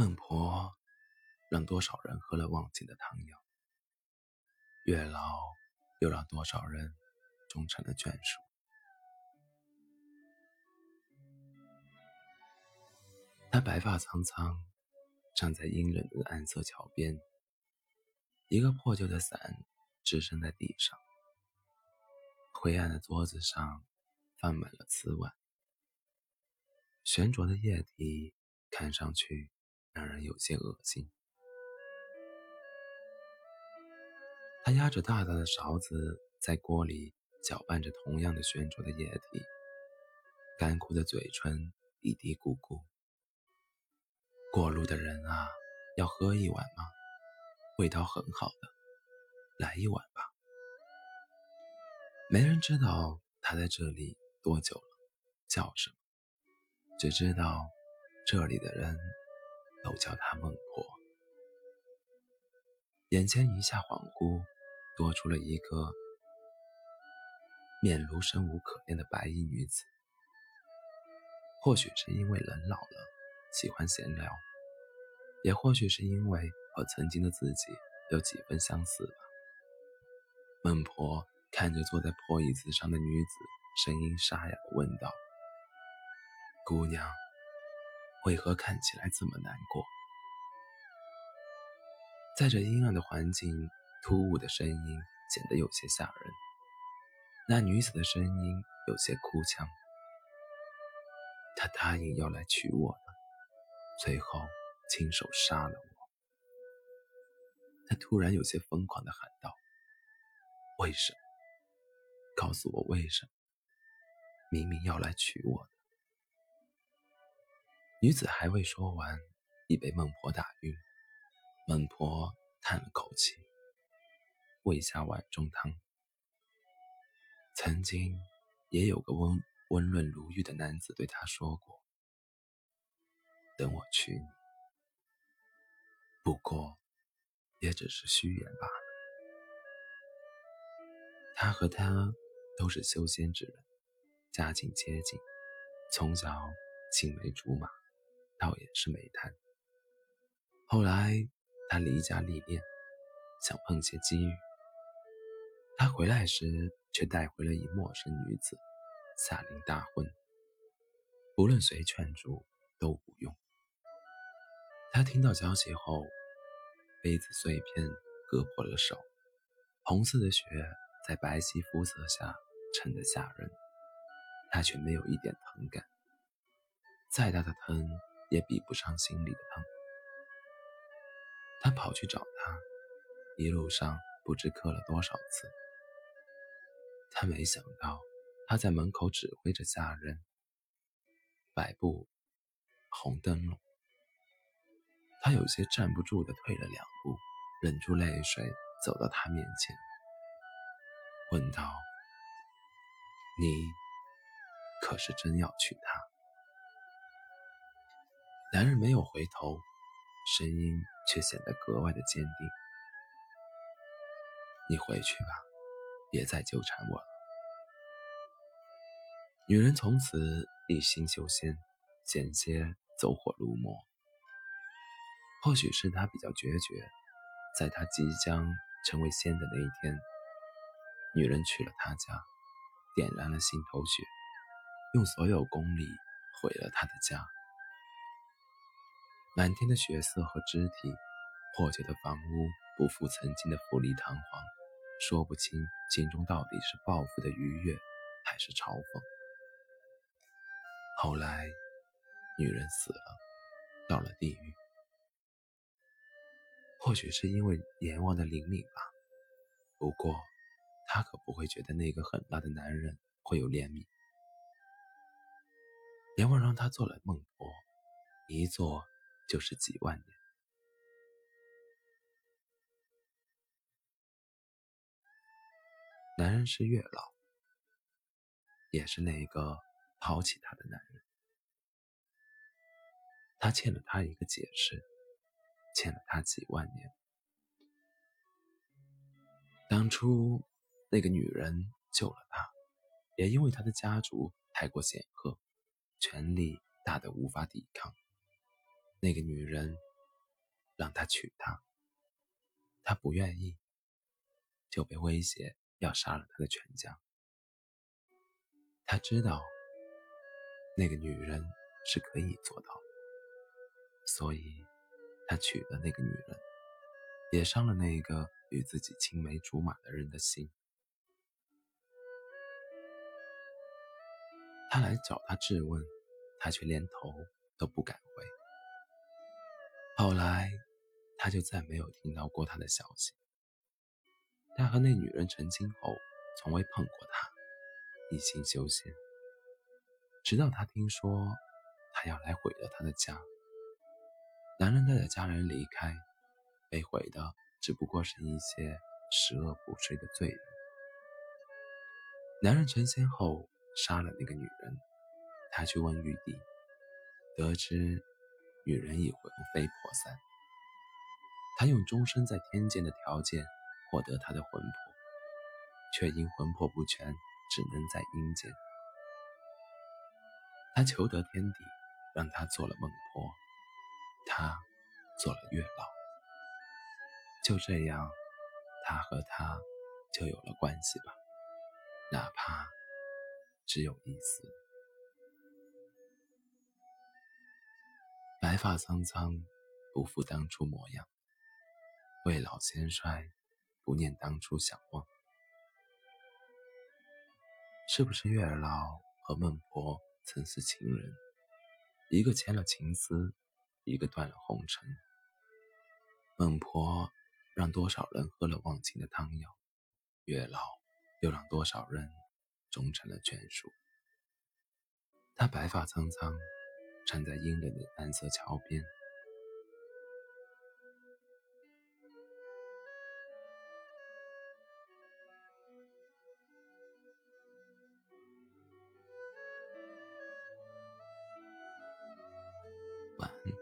孟婆让多少人喝了忘情的汤药，月老又让多少人终成了眷属。他白发苍苍，站在阴冷的暗色桥边，一个破旧的伞支撑在地上，灰暗的桌子上放满了瓷碗，悬浊的液体看上去让人有些恶心。他压着大大的勺子，在锅里搅拌着同样的悬浊的液体，干枯的嘴唇嘀嘀咕咕。过路的人啊，要喝一碗吗？味道很好的，来一碗吧。没人知道他在这里多久了，叫什么，只知道这里的人都叫他孟婆。眼前一下恍惚，多出了一个面如生无可恋的白衣女子。或许是因为人老了。喜欢闲聊，也或许是因为和曾经的自己有几分相似吧。孟婆看着坐在破椅子上的女子，声音沙哑地问道：“姑娘，为何看起来这么难过？”在这阴暗的环境，突兀的声音显得有些吓人。那女子的声音有些哭腔：“她答应要来娶我的。”最后，亲手杀了我。他突然有些疯狂地喊道：“为什么？告诉我为什么？明明要来娶我的。”女子还未说完，已被孟婆打晕。孟婆叹了口气，喂下碗中汤。曾经，也有个温温润如玉的男子对她说过。等我娶你，不过也只是虚言罢了。他和她都是修仙之人，家境接近，从小青梅竹马，倒也是美谈。后来他离家历练，想碰些机遇。他回来时却带回了一陌生女子，下令大婚。不论谁劝阻都无用。他听到消息后，杯子碎片割破了手，红色的血在白皙肤色下衬得吓人。他却没有一点疼感，再大的疼也比不上心里的疼。他跑去找他，一路上不知磕了多少次。他没想到，他在门口指挥着下人摆布红灯笼。他有些站不住的退了两步，忍住泪水走到他面前，问道：“你可是真要娶她？”男人没有回头，声音却显得格外的坚定：“你回去吧，别再纠缠我了。”女人从此一心修仙，险些走火入魔。或许是他比较决绝，在他即将成为仙的那一天，女人去了他家，点燃了心头血，用所有功力毁了他的家。满天的血色和肢体，破旧的房屋不复曾经的富丽堂皇，说不清心中到底是报复的愉悦，还是嘲讽。后来，女人死了，到了地狱。或许是因为阎王的灵敏吧，不过他可不会觉得那个狠辣的男人会有怜悯。阎王让他做了孟婆，一做就是几万年。男人是月老，也是那个抛弃他的男人。他欠了他一个解释。欠了他几万年。当初那个女人救了他，也因为他的家族太过显赫，权力大得无法抵抗。那个女人让他娶她。他不愿意，就被威胁要杀了他的全家。他知道那个女人是可以做到的，所以他娶了那个女人，也伤了那个与自己青梅竹马的人的心。他来找他质问，他却连头都不敢回。后来。他就再没有听到过他的消息。他和那女人成亲后，从未碰过她，一心修仙。直到他听说他要来毁了他的家，男人带着家人离开，被毁的只不过是一些十恶不赦的罪人。男人成仙后杀了那个女人，他去问玉帝，得知女人已魂飞魄散。他用终身在天界的条件获得他的魂魄，却因魂魄不全，只能在阴间。他求得天帝让他做了孟婆，他做了月老。就这样，他和他就有了关系吧，哪怕只有一丝。白发苍苍，不复当初模样。未老先衰，不念当初相望。是不是月老和孟婆曾是情人？一个牵了情丝，一个断了红尘。孟婆让多少人喝了忘情的汤药，月老又让多少人终成了眷属。他白发苍苍，站在阴冷的蓝色桥边。晚安。